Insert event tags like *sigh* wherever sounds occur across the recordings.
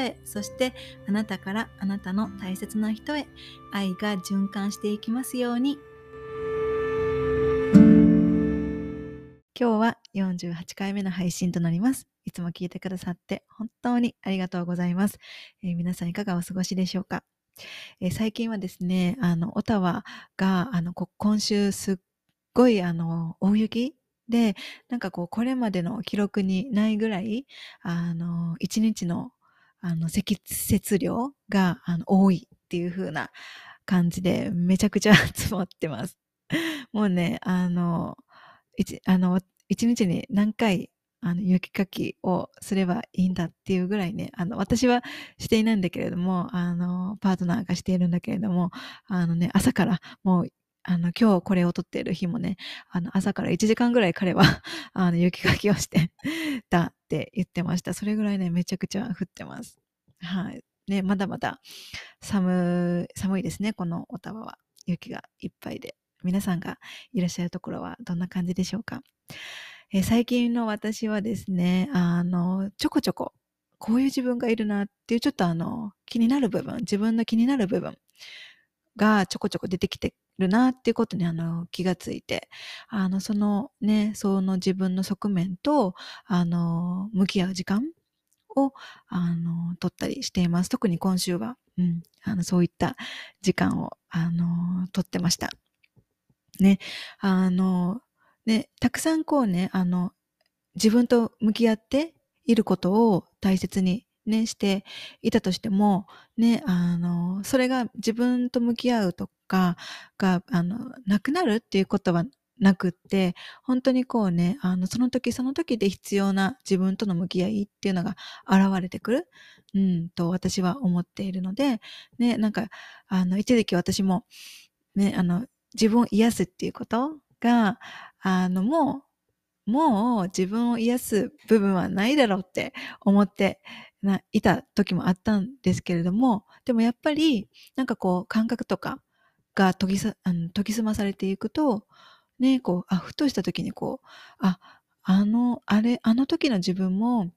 へそしてあなたからあなたの大切な人へ愛が循環していきますように今日は48回目の配信となります。いつも聞いてくださって本当にありがとうございます。えー、皆さんいかがお過ごしでしょうか、えー、最近はですね、あの、オタワが、あの、今週すっごい、あの、大雪で、なんかこう、これまでの記録にないぐらい、あの、一日の、あの、積雪量が、あの、多いっていう風な感じで、めちゃくちゃ *laughs* 積もってます。もうね、あの、一、あの、一日に何回、あの、雪かきをすればいいんだっていうぐらいね、あの、私はしていないんだけれども、あの、パートナーがしているんだけれども、あのね、朝からもう、あの、今日これを撮っている日もね、あの、朝から1時間ぐらい彼はあの、雪かきをしてたって言ってました。それぐらいね、めちゃくちゃ降ってます。はい。ね、まだまだ寒、寒いですね、このオタワは。雪がいっぱいで。皆さんがいらっしゃるところはどんな感じでしょうか、え、最近の私はですね、あの、ちょこちょこ、こういう自分がいるなっていうちょっとあの、気になる部分、自分の気になる部分がちょこちょこ出てきてるなっていうことにあの気がついて、あの、そのね、その自分の側面と、あの、向き合う時間を、あの、取ったりしています。特に今週は、うん、あの、そういった時間を、あの、取ってました。ね、あの、ね、たくさんこうね、あの、自分と向き合っていることを大切にね、していたとしても、ね、あの、それが自分と向き合うとかが、あの、なくなるっていうことはなくって、本当にこうね、あの、その時その時で必要な自分との向き合いっていうのが現れてくる、うん、と私は思っているので、ね、なんか、あの、一時期私も、ね、あの、自分を癒すっていうことが、あの、もう、もう自分を癒す部分はないだろうって思っていた時もあったんですけれども、でもやっぱり、なんかこう、感覚とかが研ぎ、あの研ぎ澄まされていくと、ね、こう、あ、ふとした時にこう、あ、あの、あれ、あの時の自分も、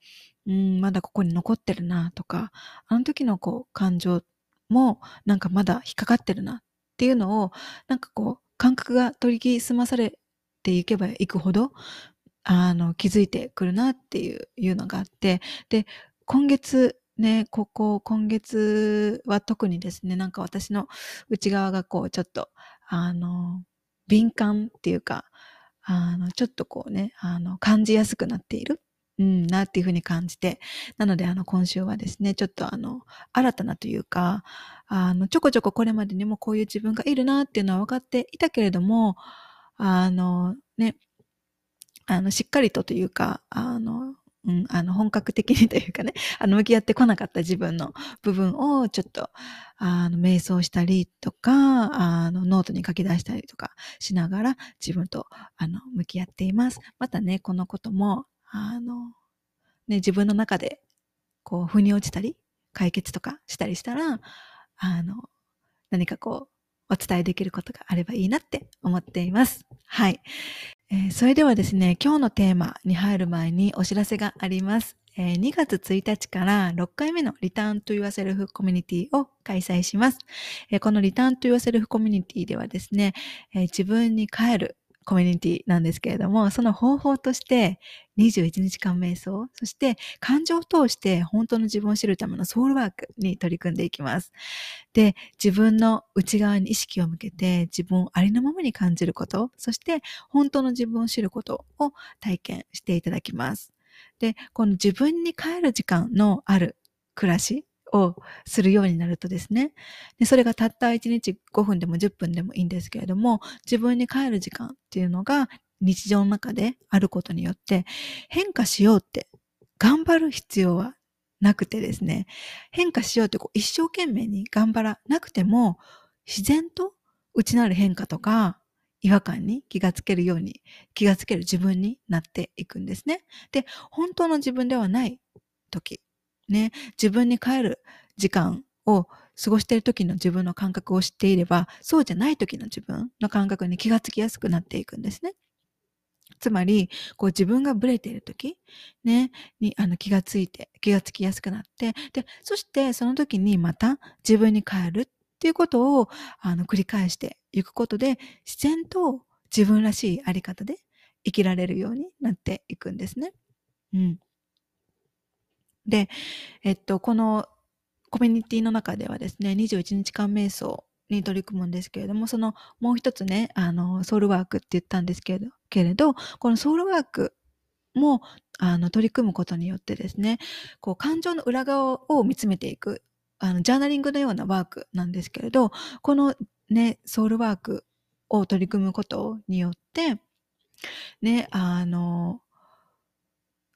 うん、まだここに残ってるなとか、あの時のこう、感情もなんかまだ引っかかってるなっていうのを、なんかこう、感覚が取り澄まされていけばいくほど、あの、気づいてくるなっていういうのがあって、で、今月ね、ここ、今月は特にですね、なんか私の内側がこう、ちょっと、あの、敏感っていうか、あの、ちょっとこうね、あの、感じやすくなっている。うん、なっていうふうに感じて。なので、あの、今週はですね、ちょっとあの、新たなというか、あの、ちょこちょここれまでにもこういう自分がいるなっていうのは分かっていたけれども、あの、ね、あの、しっかりとというか、あの、うん、あの、本格的にというかね、あの、向き合ってこなかった自分の部分をちょっと、あの、瞑想したりとか、あの、ノートに書き出したりとかしながら自分と、あの、向き合っています。またね、このことも、あの、ね、自分の中で、こう、腑に落ちたり、解決とかしたりしたら、あの、何かこう、お伝えできることがあればいいなって思っています。はい。えー、それではですね、今日のテーマに入る前にお知らせがあります。えー、2月1日から6回目のリターントゥ Yourself コミュニティを開催します。えー、このリターントゥ Yourself コミュニティではですね、えー、自分に帰るコミュニティなんですけれども、その方法として21日間瞑想、そして感情を通して本当の自分を知るためのソウルワークに取り組んでいきます。で、自分の内側に意識を向けて自分をありのままに感じること、そして本当の自分を知ることを体験していただきます。で、この自分に帰る時間のある暮らしをするようになるとですねで、それがたった1日5分でも10分でもいいんですけれども、自分に帰る時間っていうのが日常の中であることによって変化しようって頑張る必要はなくてですね、変化しようってこう一生懸命に頑張らなくても、自然と内なる変化とか違和感に気がつけるように、気がつける自分になっていくんですね。で、本当の自分ではない時、ね、自分に帰る時間を過ごしている時の自分の感覚を知っていれば、そうじゃない時の自分の感覚に気がつきやすくなっていくんですね。つまり、こう自分がブレている時、ね、にあの気がついて、気がつきやすくなって、で、そしてその時にまた自分に帰るっていうことをあの繰り返していくことで、自然と自分らしいあり方で生きられるようになっていくんですね。うん。で、えっと、このコミュニティの中ではですね、21日間瞑想に取り組むんですけれども、そのもう一つね、あの、ソウルワークって言ったんですけれど、けれどこのソウルワークもあの取り組むことによってですね、こう感情の裏側を見つめていく、あのジャーナリングのようなワークなんですけれど、このね、ソウルワークを取り組むことによって、ね、あの、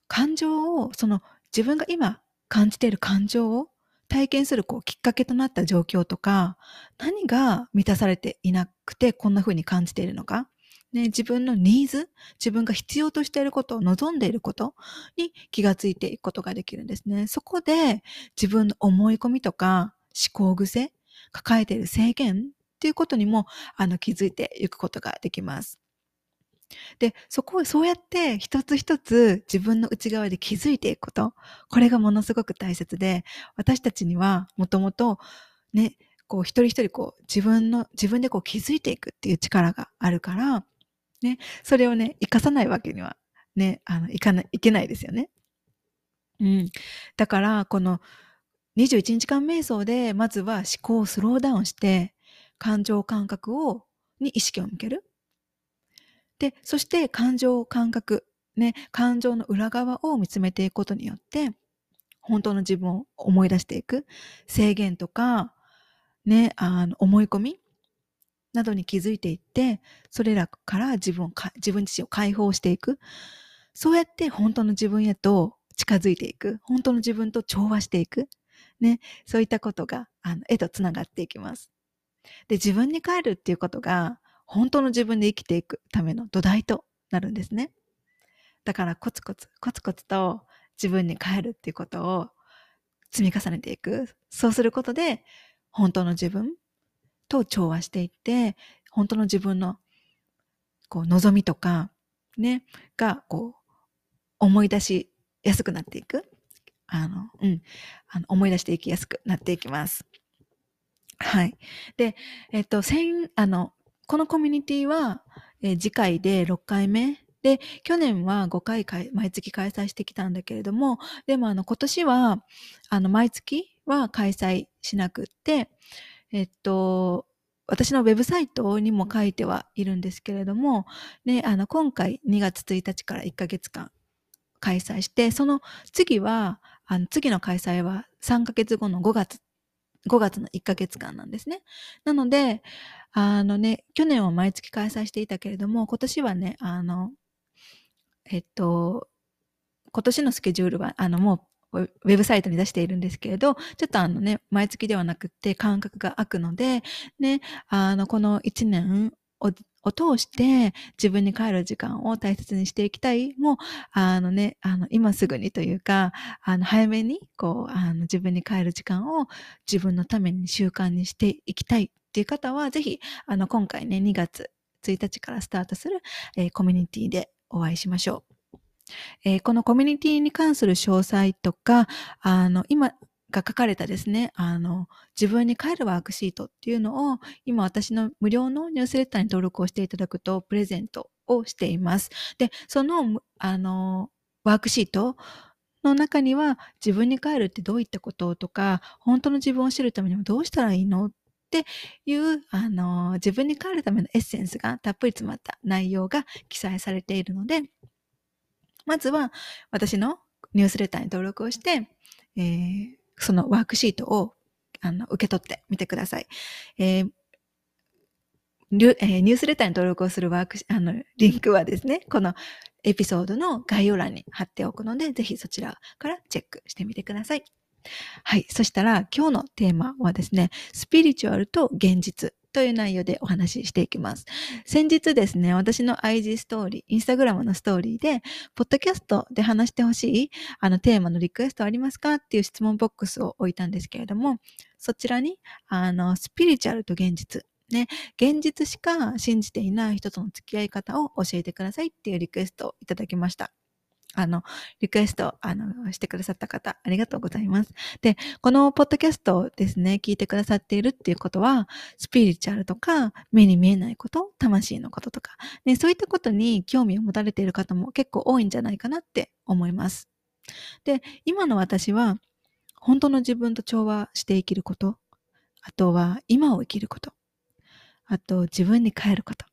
感情を、その自分が今感じている感情を体験するこうきっかけとなった状況とか、何が満たされていなくてこんな風に感じているのか、ね、自分のニーズ、自分が必要としていること、望んでいることに気がついていくことができるんですね。そこで自分の思い込みとか思考癖、抱えている制限っていうことにもあの気づいていくことができます。で、そこをそうやって一つ一つ自分の内側で気づいていくこと、これがものすごく大切で、私たちにはもともとね、こう一人一人こう自分の、自分でこう気づいていくっていう力があるから、ね、それをね、生かさないわけにはね、あの、いかない、いけないですよね。うん。だから、この21日間瞑想で、まずは思考をスローダウンして、感情感覚を、に意識を向ける。で、そして感情感覚、ね、感情の裏側を見つめていくことによって、本当の自分を思い出していく。制限とか、ね、あの、思い込みなどに気づいていって、それらから自分を自分自身を解放していく。そうやって本当の自分へと近づいていく。本当の自分と調和していく。ね、そういったことが、あの、絵とつながっていきます。で、自分に帰るっていうことが、本当の自分で生きていくための土台となるんですね。だからコツコツ、コツコツと自分に帰るっていうことを積み重ねていく。そうすることで、本当の自分と調和していって、本当の自分のこう望みとか、ね、がこう思い出しやすくなっていく。あの、うん。あの思い出していきやすくなっていきます。はい。で、えっと、先、あの、このコミュニティは、えー、次回で6回目。で、去年は5回毎月開催してきたんだけれども、でもあの今年は、あの毎月は開催しなくって、えっと、私のウェブサイトにも書いてはいるんですけれども、ね、あの今回2月1日から1ヶ月間開催して、その次は、あの次の開催は3ヶ月後の5月5月の1ヶ月間なんですね。なので、あのね、去年は毎月開催していたけれども、今年はね、あの、えっと、今年のスケジュールは、あの、もう、ウェブサイトに出しているんですけれど、ちょっとあのね、毎月ではなくて間隔が空くので、ね、あの、この1年を通して自分に帰る時間を大切にしていきたい。もう、あのね、あの、今すぐにというか、あの、早めに、こう、あの、自分に帰る時間を自分のために習慣にしていきたいっていう方は、ぜひ、あの、今回ね、2月1日からスタートする、えー、コミュニティでお会いしましょう。えー、このコミュニティに関する詳細とか、あの、今、が書かれたですね、あの、自分に帰るワークシートっていうのを、今私の無料のニュースレッターに登録をしていただくと、プレゼントをしています。で、その、あの、ワークシートの中には、自分に帰るってどういったこととか、本当の自分を知るためにはどうしたらいいのっていう、あの、自分に帰るためのエッセンスがたっぷり詰まった内容が記載されているので、まずは私のニュースレターに登録をして、えー、そのワークシートをあの受け取ってみてください。えーニュースレターに登録をするワーク、あの、リンクはですね、このエピソードの概要欄に貼っておくので、ぜひそちらからチェックしてみてください。はい。そしたら今日のテーマはですね、スピリチュアルと現実という内容でお話ししていきます。先日ですね、私の IG ストーリー、インスタグラムのストーリーで、ポッドキャストで話してほしいあのテーマのリクエストありますかっていう質問ボックスを置いたんですけれども、そちらに、あの、スピリチュアルと現実、ね、現実しか信じていない人との付き合い方を教えてくださいっていうリクエストをいただきました。あの、リクエスト、あの、してくださった方、ありがとうございます。で、このポッドキャストですね、聞いてくださっているっていうことは、スピリチュアルとか、目に見えないこと、魂のこととか、ね、そういったことに興味を持たれている方も結構多いんじゃないかなって思います。で、今の私は、本当の自分と調和して生きること、あとは今を生きること、あと自分に帰ること、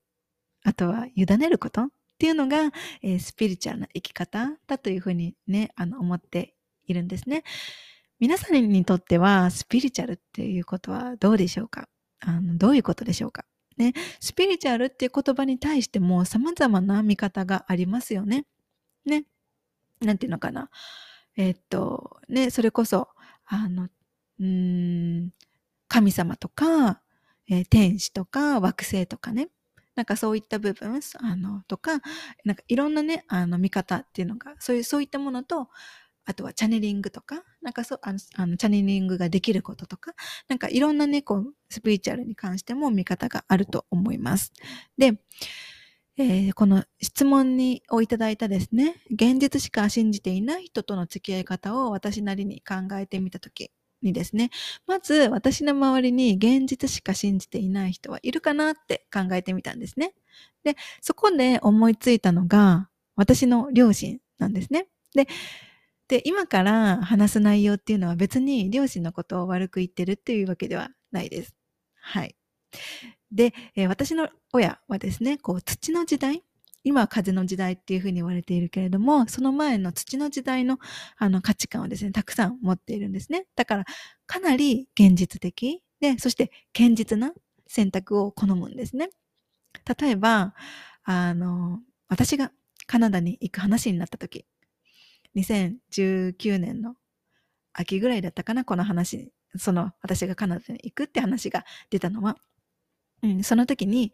あとは委ねることっていうのが、えー、スピリチュアルな生き方だというふうにね、あの、思っているんですね。皆さんにとっては、スピリチュアルっていうことはどうでしょうか？あの、どういうことでしょうか？ね、スピリチュアルっていう言葉に対しても様々な見方がありますよね。ね。なんていうのかな？え、っと、ね、それこそ、あの、うん、神様とか、えー、天使とか惑星とかね。なんかそういった部分、あの、とか、なんかいろんなね、あの、見方っていうのが、そういう、そういったものと、あとはチャネリングとか、なんかそう、あの、あのチャネリングができることとか、なんかいろんなね、こう、スピリチュアルに関しても見方があると思います。で、えー、この質問にをいただいたですね、現実しか信じていない人との付き合い方を私なりに考えてみたとき、にですね、まず私の周りに現実しか信じていない人はいるかなって考えてみたんですね。で、そこで思いついたのが私の両親なんですね。で、で、今から話す内容っていうのは別に両親のことを悪く言ってるっていうわけではないです。はい。で、えー、私の親はですね、こう土の時代、今は風の時代っていうふうに言われているけれども、その前の土の時代のあの価値観をですね、たくさん持っているんですね。だから、かなり現実的で、そして堅実な選択を好むんですね。例えば、あの、私がカナダに行く話になった時、2019年の秋ぐらいだったかな、この話、その私がカナダに行くって話が出たのは、うん、その時に、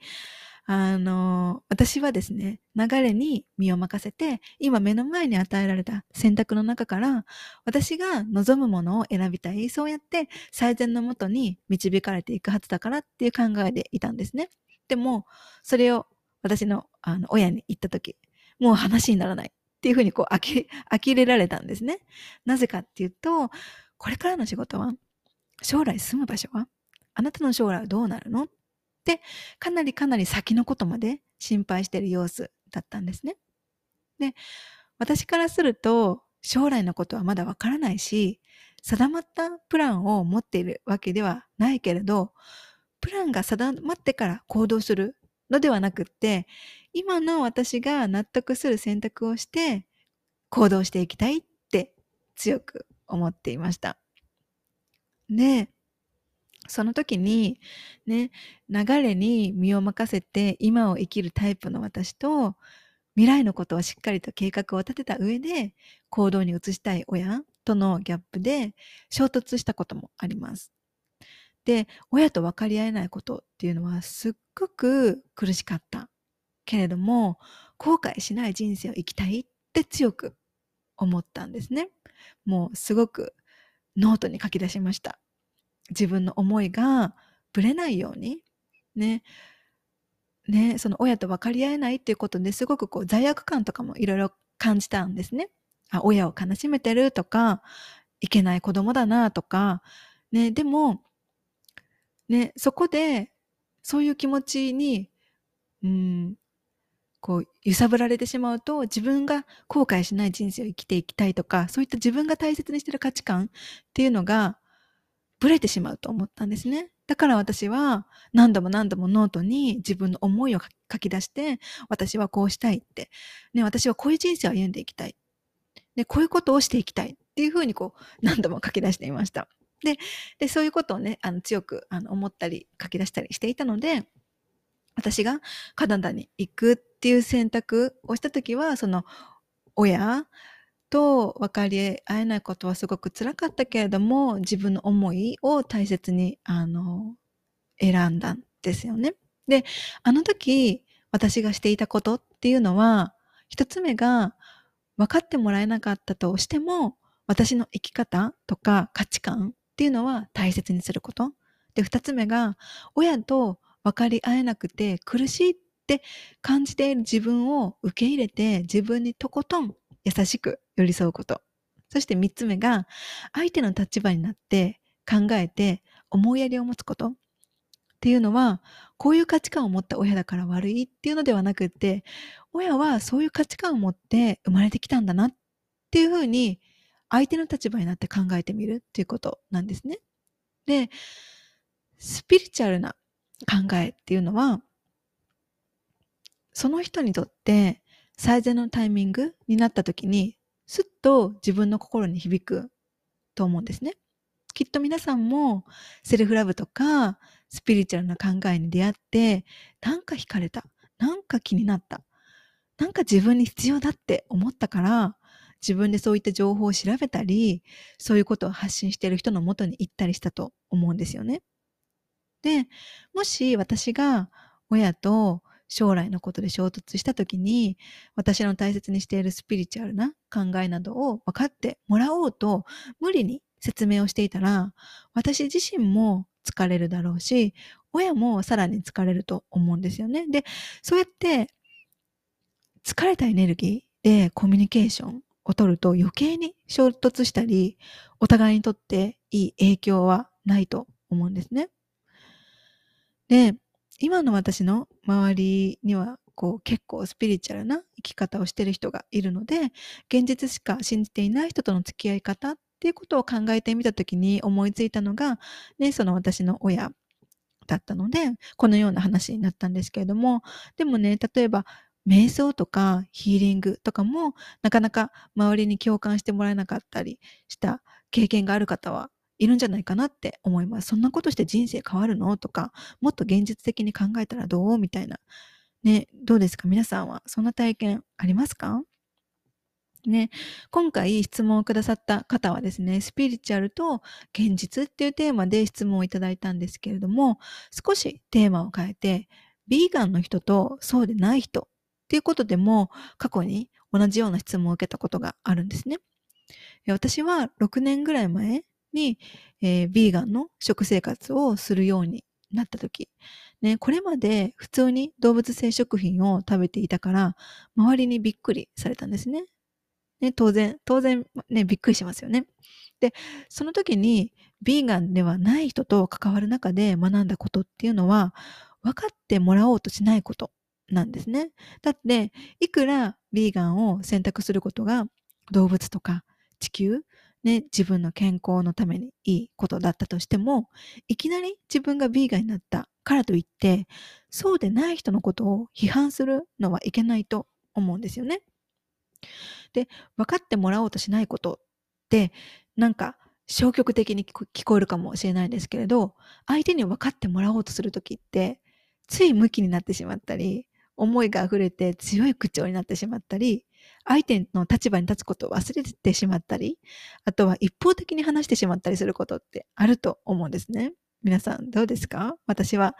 あの、私はですね、流れに身を任せて、今目の前に与えられた選択の中から、私が望むものを選びたい。そうやって最善のもとに導かれていくはずだからっていう考えでいたんですね。でも、それを私のあの親に言った時、もう話にならないっていうふうにこう、呆れられたんですね。なぜかっていうと、これからの仕事は、将来住む場所はあなたの将来はどうなるので、かなりかなり先のことまで心配している様子だったんですね。で、私からすると、将来のことはまだわからないし、定まったプランを持っているわけではないけれど、プランが定まってから行動するのではなくって、今の私が納得する選択をして行動していきたいって強く思っていました。で、その時に、ね、流れに身を任せて今を生きるタイプの私と、未来のことをしっかりと計画を立てた上で行動に移したい親とのギャップで衝突したこともあります。で、親と分かり合えないことっていうのはすっごく苦しかった。けれども、後悔しない人生を生きたいって強く思ったんですね。もうすごくノートに書き出しました。自分の思いがぶれないように、ね、ね、その親と分かり合えないっていうことですごくこう罪悪感とかもいろいろ感じたんですね。あ、親を悲しめてるとか、いけない子供だなとか、ね、でも、ね、そこで、そういう気持ちに、うん、こう、揺さぶられてしまうと、自分が後悔しない人生を生きていきたいとか、そういった自分が大切にしてる価値観っていうのが、ブレてしまうと思ったんですね。だから私は何度も何度もノートに自分の思いを書き出して、私はこうしたいって、ね、私はこういう人生を歩んでいきたい。で、こういうことをしていきたいっていうふうにこう何度も書き出していました。で、でそういうことをね、あの強くあの思ったり書き出したりしていたので、私がカナダに行くっていう選択をした時はその親と分かり合えないことはすごく辛かったけれども自分の思いを大切にあの選んだんですよね。であの時私がしていたことっていうのは一つ目が分かってもらえなかったとしても私の生き方とか価値観っていうのは大切にすること。で二つ目が親と分かり合えなくて苦しいって感じている自分を受け入れて自分にとことん優しく寄り添うこと。そして三つ目が、相手の立場になって考えて思いやりを持つこと。っていうのは、こういう価値観を持った親だから悪いっていうのではなくって、親はそういう価値観を持って生まれてきたんだなっていうふうに、相手の立場になって考えてみるっていうことなんですね。で、スピリチュアルな考えっていうのは、その人にとって最善のタイミングになった時に、と自分の心に響くと思うんですね。きっと皆さんもセルフラブとかスピリチュアルな考えに出会って、なんか惹かれた。なんか気になった。なんか自分に必要だって思ったから、自分でそういった情報を調べたり、そういうことを発信している人のもとに行ったりしたと思うんですよね。で、もし私が親と将来のことで衝突した時に私の大切にしているスピリチュアルな考えなどを分かってもらおうと無理に説明をしていたら私自身も疲れるだろうし親もさらに疲れると思うんですよね。で、そうやって疲れたエネルギーでコミュニケーションを取ると余計に衝突したりお互いにとっていい影響はないと思うんですね。で、今の私の周りにはこう結構スピリチュアルな生き方をしてる人がいるので現実しか信じていない人との付き合い方っていうことを考えてみた時に思いついたのが、ね、その私の親だったのでこのような話になったんですけれどもでもね例えば瞑想とかヒーリングとかもなかなか周りに共感してもらえなかったりした経験がある方はいるんじゃないかなって思います。そんなことして人生変わるの？とか、もっと現実的に考えたらどう？みたいな。ね、どうですか？皆さんはそんな体験ありますか？ね、今回質問をくださった方はですね、スピリチュアルと現実っていうテーマで質問をいただいたんですけれども、少しテーマを変えて、ビーガンの人とそうでない人っていうことでも過去に同じような質問を受けたことがあるんですね。私は6年ぐらい前に、えー、ビーガンの食生活をするようになった時、ね、これまで普通に動物性食品を食べていたから、周りにびっくりされたんですね。ね、当然、当然、ね、びっくりしますよね。で、その時に、ビーガンではない人と関わる中で学んだことっていうのは、分かってもらおうとしないことなんですね。だって、いくらビーガンを選択することが動物とか地球ね、自分の健康のためにいいことだったとしても、いきなり自分がビーガンになったからといって、そうでない人のことを批判するのはいけないと思うんですよね。で、分かってもらおうとしないことって、なんか消極的に聞こえるかもしれないですけれど、相手に分かってもらおうとするときって、つい向きになってしまったり、思いが溢れて強い口調になってしまったり、相手の立場に立つことを忘れてしまったり、あとは一方的に話してしまったりすることってあると思うんですね。皆さんどうですか？私は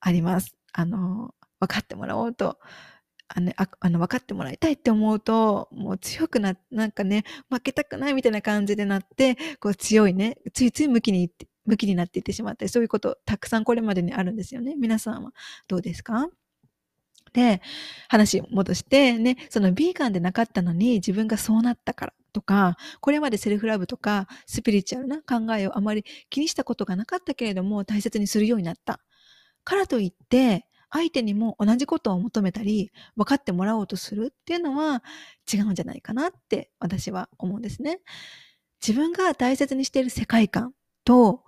あります。あの、分かってもらおうと、あの、ああの分かってもらいたいって思うと、もう強くな、なんかね、負けたくないみたいな感じでなって、こう強いね、ついつい向きに向きになっていってしまったり、そういうことたくさんこれまでにあるんですよね。皆さんはどうですか？で、話戻して、ね、そのビーガンでなかったのに自分がそうなったからとか、これまでセルフラブとかスピリチュアルな考えをあまり気にしたことがなかったけれども大切にするようになった。からといって、相手にも同じことを求めたり、分かってもらおうとするっていうのは違うんじゃないかなって私は思うんですね。自分が大切にしている世界観と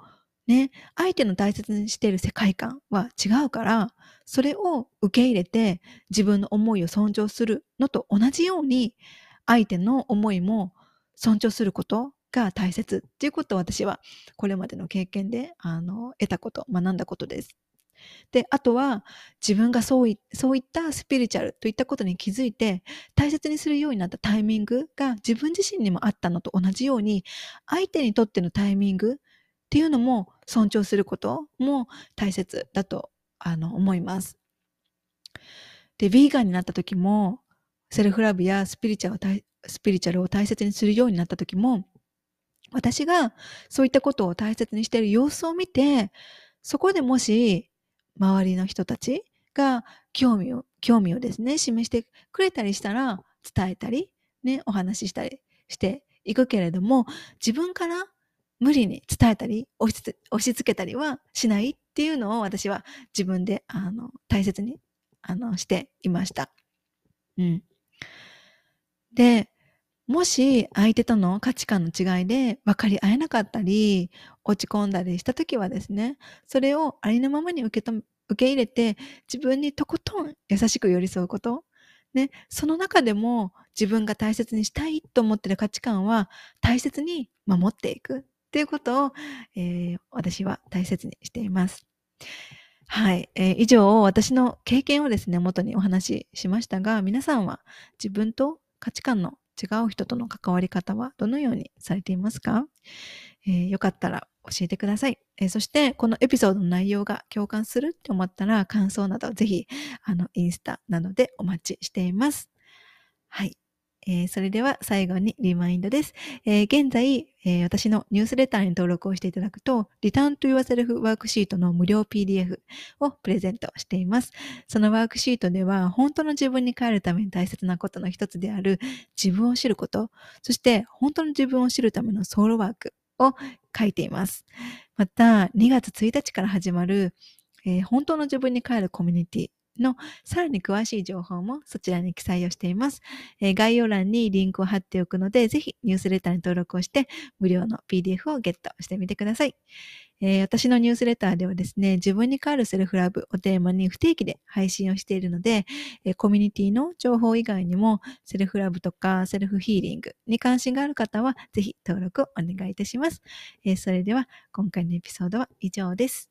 ね、相手の大切にしている世界観は違うから、それを受け入れて自分の思いを尊重するのと同じように、相手の思いも尊重することが大切っていうことを私はこれまでの経験であの得たこと、学んだことです。で、あとは自分がそういそういったスピリチュアルといったことに気づいて大切にするようになったタイミングが自分自身にもあったのと同じように相手にとってのタイミングっていうのも尊重することも大切だとあの思います。で、ヴィーガンになった時もセルフラブやスピリチュアルスピリチュアルを大切にするようになった時も私がそういったことを大切にしている様子を見てそこでもし周りの人たちが興味を、興味をですね、示してくれたりしたら伝えたり、ね、お話ししたりしていくけれども、自分から無理に伝えたり押し押し付けたりはしないっていうのを私は自分であの大切にあのしていました。うん。で、もし相手との価値観の違いで分かり合えなかったり、落ち込んだりした時はですね、それをありのままに受け止め、受け入れて自分にとことん優しく寄り添うこと。ね、その中でも自分が大切にしたいと思ってる価値観は大切に守っていくっていうことを、えー、私は大切にしています。はい、えー、以上私の経験をですね元にお話ししましたが皆さんは自分と価値観の違う人との関わり方はどのようにされていますか、えー、よかったら教えてください、えー、そして、このエピソードの内容が共感するって思ったら、感想などぜひ、あの、インスタなどでお待ちしています。はい。えー、それでは最後にリマインドです。えー、現在、えー、私のニュースレターに登録をしていただくと、Return to Yourself ワークシートの無料 PDF をプレゼントしています。そのワークシートでは、本当の自分に帰るために大切なことの一つである自分を知ること、そして本当の自分を知るためのソウルワークを書いています。また、2月1日から始まる、えー、本当の自分に帰るコミュニティのさらに詳しい情報もそちらに記載をしています。えー、概要欄にリンクを貼っておくので、ぜひニュースレターに登録をして無料の PDF をゲットしてみてください。えー、私のニュースレターではですね、自分に変わるセルフラブをテーマに不定期で配信をしているので、えー、コミュニティの情報以外にも、セルフラブとかセルフヒーリングに関心がある方は、ぜひ登録をお願いいたします。え、それでは、今回のエピソードは以上です。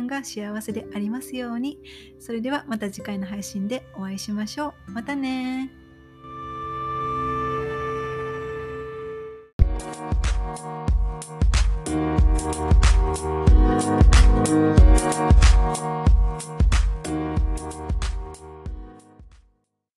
間が幸せでありますように。それではまた次回の配信でお会いしましょう。またね